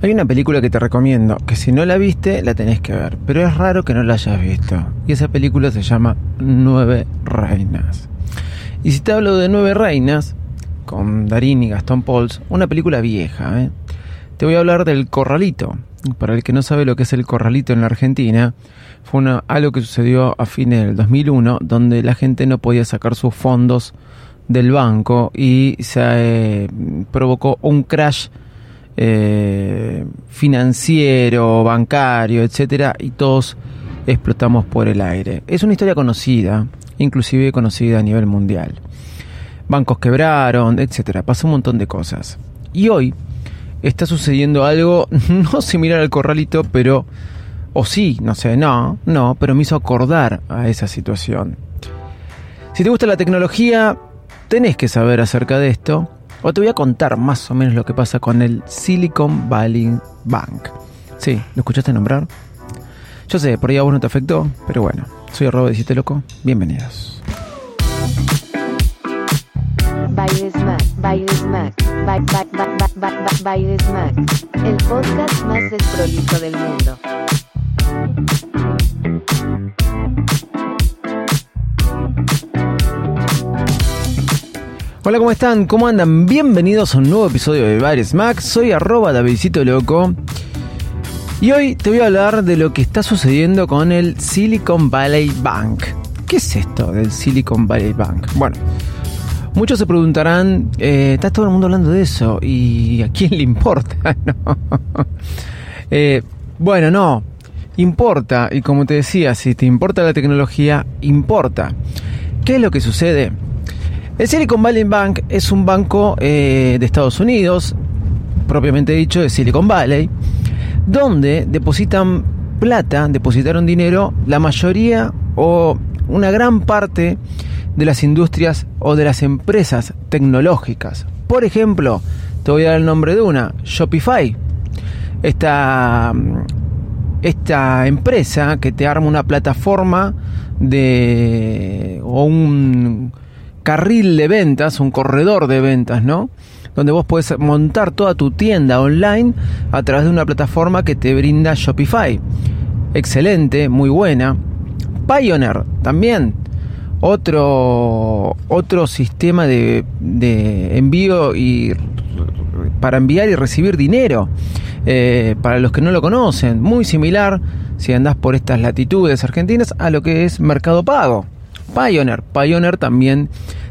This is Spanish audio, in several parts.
Hay una película que te recomiendo, que si no la viste, la tenés que ver, pero es raro que no la hayas visto. Y esa película se llama Nueve Reinas. Y si te hablo de Nueve Reinas, con Darín y Gastón Pauls, una película vieja, ¿eh? te voy a hablar del Corralito. Para el que no sabe lo que es el Corralito en la Argentina, fue una, algo que sucedió a fines del 2001, donde la gente no podía sacar sus fondos del banco y se eh, provocó un crash eh, financiero, bancario, etcétera, y todos explotamos por el aire. Es una historia conocida, inclusive conocida a nivel mundial. Bancos quebraron, etcétera. Pasó un montón de cosas. Y hoy está sucediendo algo no similar al corralito, pero o sí, no sé, no, no, pero me hizo acordar a esa situación. Si te gusta la tecnología, tenés que saber acerca de esto. O te voy a contar más o menos lo que pasa con el Silicon Valley Bank. Sí, ¿lo escuchaste nombrar? Yo sé, por ahí a vos no te afectó, pero bueno, soy arroba de loco, bienvenidos. El podcast más desprolijo del mundo. Hola, ¿cómo están? ¿Cómo andan? Bienvenidos a un nuevo episodio de Bares Max. Soy arroba Davidcito Loco. Y hoy te voy a hablar de lo que está sucediendo con el Silicon Valley Bank. ¿Qué es esto del Silicon Valley Bank? Bueno, muchos se preguntarán, eh, está todo el mundo hablando de eso y a quién le importa, eh, bueno, no, importa y como te decía, si te importa la tecnología, importa. ¿Qué es lo que sucede? El Silicon Valley Bank es un banco eh, de Estados Unidos, propiamente dicho de Silicon Valley, donde depositan plata, depositaron dinero la mayoría o una gran parte de las industrias o de las empresas tecnológicas. Por ejemplo, te voy a dar el nombre de una, Shopify. Esta, esta empresa que te arma una plataforma de o un carril de ventas, un corredor de ventas, ¿no? Donde vos puedes montar toda tu tienda online a través de una plataforma que te brinda Shopify. Excelente, muy buena. Pioneer también. Otro, otro sistema de, de envío y para enviar y recibir dinero. Eh, para los que no lo conocen, muy similar si andás por estas latitudes argentinas a lo que es Mercado Pago. Pioneer. Pioneer también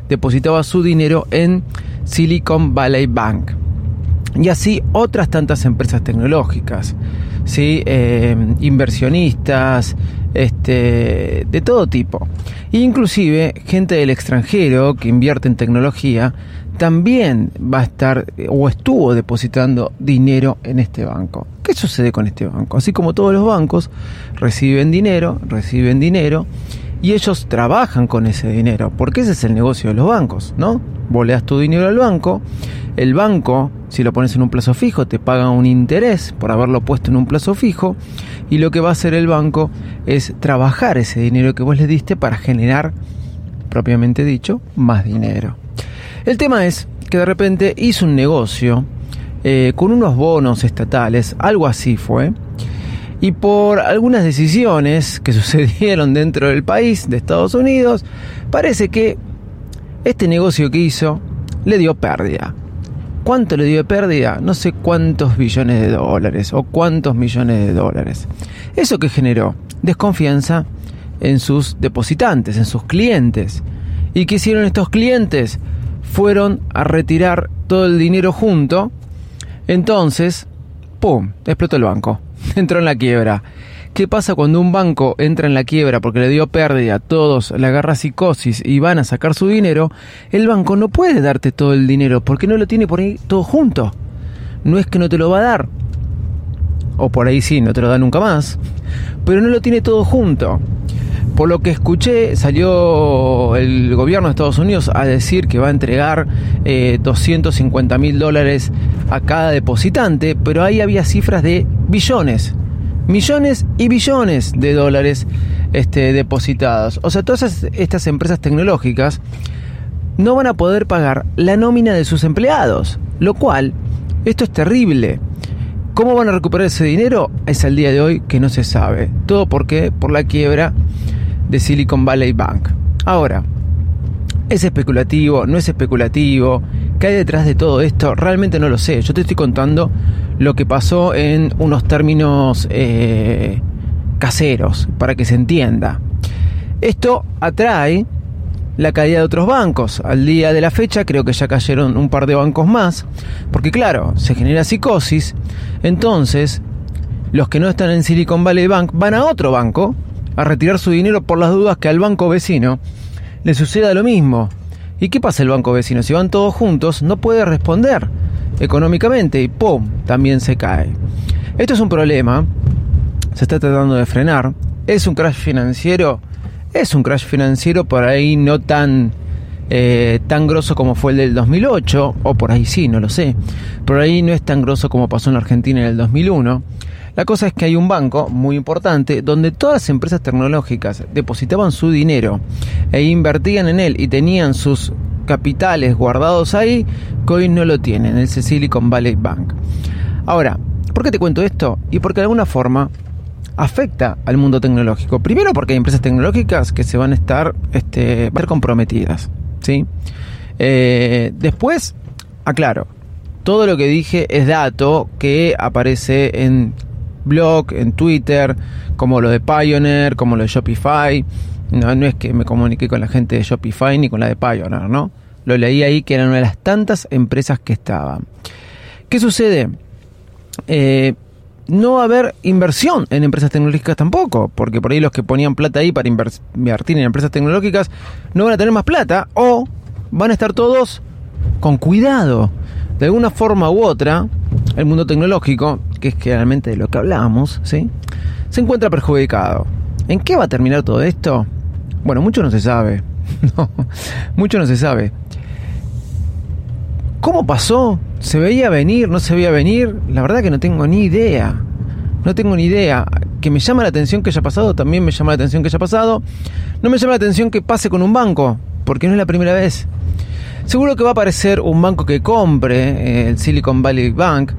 depositaba su dinero en Silicon Valley Bank. Y así otras tantas empresas tecnológicas, ¿sí? Eh, inversionistas, este, de todo tipo. Inclusive gente del extranjero que invierte en tecnología también va a estar o estuvo depositando dinero en este banco. ¿Qué sucede con este banco? Así como todos los bancos reciben dinero, reciben dinero y ellos trabajan con ese dinero, porque ese es el negocio de los bancos, ¿no? Vos tu dinero al banco, el banco, si lo pones en un plazo fijo, te paga un interés por haberlo puesto en un plazo fijo, y lo que va a hacer el banco es trabajar ese dinero que vos le diste para generar, propiamente dicho, más dinero. El tema es que de repente hizo un negocio eh, con unos bonos estatales, algo así fue, y por algunas decisiones que sucedieron dentro del país, de Estados Unidos, parece que este negocio que hizo le dio pérdida. ¿Cuánto le dio pérdida? No sé cuántos billones de dólares o cuántos millones de dólares. ¿Eso que generó? Desconfianza en sus depositantes, en sus clientes. ¿Y qué hicieron estos clientes? Fueron a retirar todo el dinero junto. Entonces, ¡pum! Explotó el banco. Entró en la quiebra. ¿Qué pasa cuando un banco entra en la quiebra porque le dio pérdida, todos le agarra psicosis y van a sacar su dinero? El banco no puede darte todo el dinero porque no lo tiene por ahí todo junto. No es que no te lo va a dar, o por ahí sí, no te lo da nunca más, pero no lo tiene todo junto. Por lo que escuché, salió el gobierno de Estados Unidos a decir que va a entregar 250 eh, mil dólares a cada depositante, pero ahí había cifras de billones millones y billones de dólares este, depositados. O sea, todas estas empresas tecnológicas no van a poder pagar la nómina de sus empleados, lo cual, esto es terrible. ¿Cómo van a recuperar ese dinero? Es al día de hoy que no se sabe. Todo porque por la quiebra de Silicon Valley Bank. Ahora, ¿es especulativo? ¿No es especulativo? ¿Qué hay detrás de todo esto? Realmente no lo sé. Yo te estoy contando lo que pasó en unos términos eh, caseros, para que se entienda. Esto atrae la caída de otros bancos. Al día de la fecha creo que ya cayeron un par de bancos más, porque claro, se genera psicosis, entonces los que no están en Silicon Valley Bank van a otro banco a retirar su dinero por las dudas que al banco vecino le suceda lo mismo. ¿Y qué pasa el banco vecino? Si van todos juntos, no puede responder económicamente y ¡pum! también se cae. Esto es un problema, se está tratando de frenar, es un crash financiero, es un crash financiero por ahí no tan eh, tan grosso como fue el del 2008, o por ahí sí, no lo sé, por ahí no es tan grosso como pasó en la Argentina en el 2001. La cosa es que hay un banco muy importante donde todas las empresas tecnológicas depositaban su dinero e invertían en él y tenían sus capitales guardados ahí que hoy no lo tienen, el Silicon Valley Bank. Ahora, ¿por qué te cuento esto? Y porque de alguna forma afecta al mundo tecnológico. Primero porque hay empresas tecnológicas que se van a estar este, ver comprometidas. ¿sí? Eh, después, aclaro, todo lo que dije es dato que aparece en blog, en Twitter, como lo de Pioneer, como lo de Shopify. No, no es que me comuniqué con la gente de Shopify ni con la de Pioneer, ¿no? Lo leí ahí que eran una de las tantas empresas que estaban. ¿Qué sucede? Eh, no va a haber inversión en empresas tecnológicas tampoco, porque por ahí los que ponían plata ahí para invertir en empresas tecnológicas no van a tener más plata o van a estar todos con cuidado. De alguna forma u otra, el mundo tecnológico, que es generalmente de lo que hablamos, ¿sí? se encuentra perjudicado. ¿En qué va a terminar todo esto? Bueno, mucho no se sabe. no, mucho no se sabe. ¿Cómo pasó? ¿Se veía venir? ¿No se veía venir? La verdad que no tengo ni idea. No tengo ni idea. Que me llama la atención que haya pasado, también me llama la atención que haya pasado. No me llama la atención que pase con un banco, porque no es la primera vez. Seguro que va a aparecer un banco que compre eh, el Silicon Valley Bank.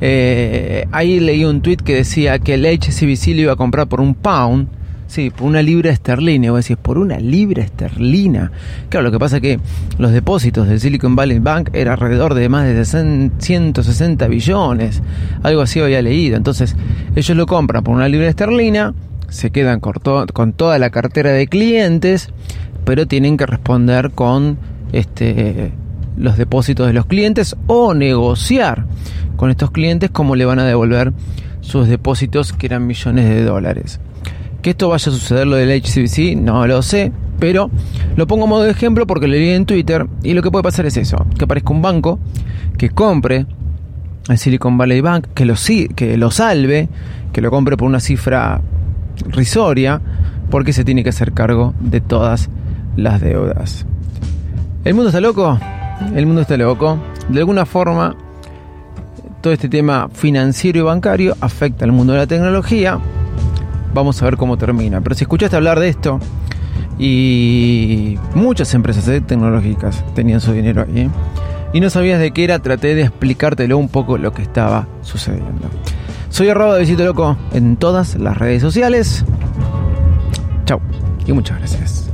Eh, ahí leí un tweet que decía que el HCBC lo iba a comprar por un pound Sí, por una libra esterlina. Vos decís, por una libra esterlina. Claro, lo que pasa es que los depósitos del Silicon Valley Bank eran alrededor de más de 160 billones. Algo así había leído. Entonces, ellos lo compran por una libra esterlina, se quedan con, toda la cartera de clientes, pero tienen que responder con este los depósitos de los clientes o negociar con estos clientes cómo le van a devolver sus depósitos que eran millones de dólares. Que esto vaya a suceder lo del HCBC, no lo sé, pero lo pongo modo de ejemplo porque lo leí en Twitter y lo que puede pasar es eso, que aparezca un banco que compre el Silicon Valley Bank, que lo, que lo salve, que lo compre por una cifra risoria, porque se tiene que hacer cargo de todas las deudas. ¿El mundo está loco? El mundo está loco. De alguna forma, todo este tema financiero y bancario afecta al mundo de la tecnología Vamos a ver cómo termina. Pero si escuchaste hablar de esto, y muchas empresas tecnológicas tenían su dinero ahí, y no sabías de qué era, traté de explicártelo un poco lo que estaba sucediendo. Soy arroba de Visito Loco en todas las redes sociales. Chao y muchas gracias.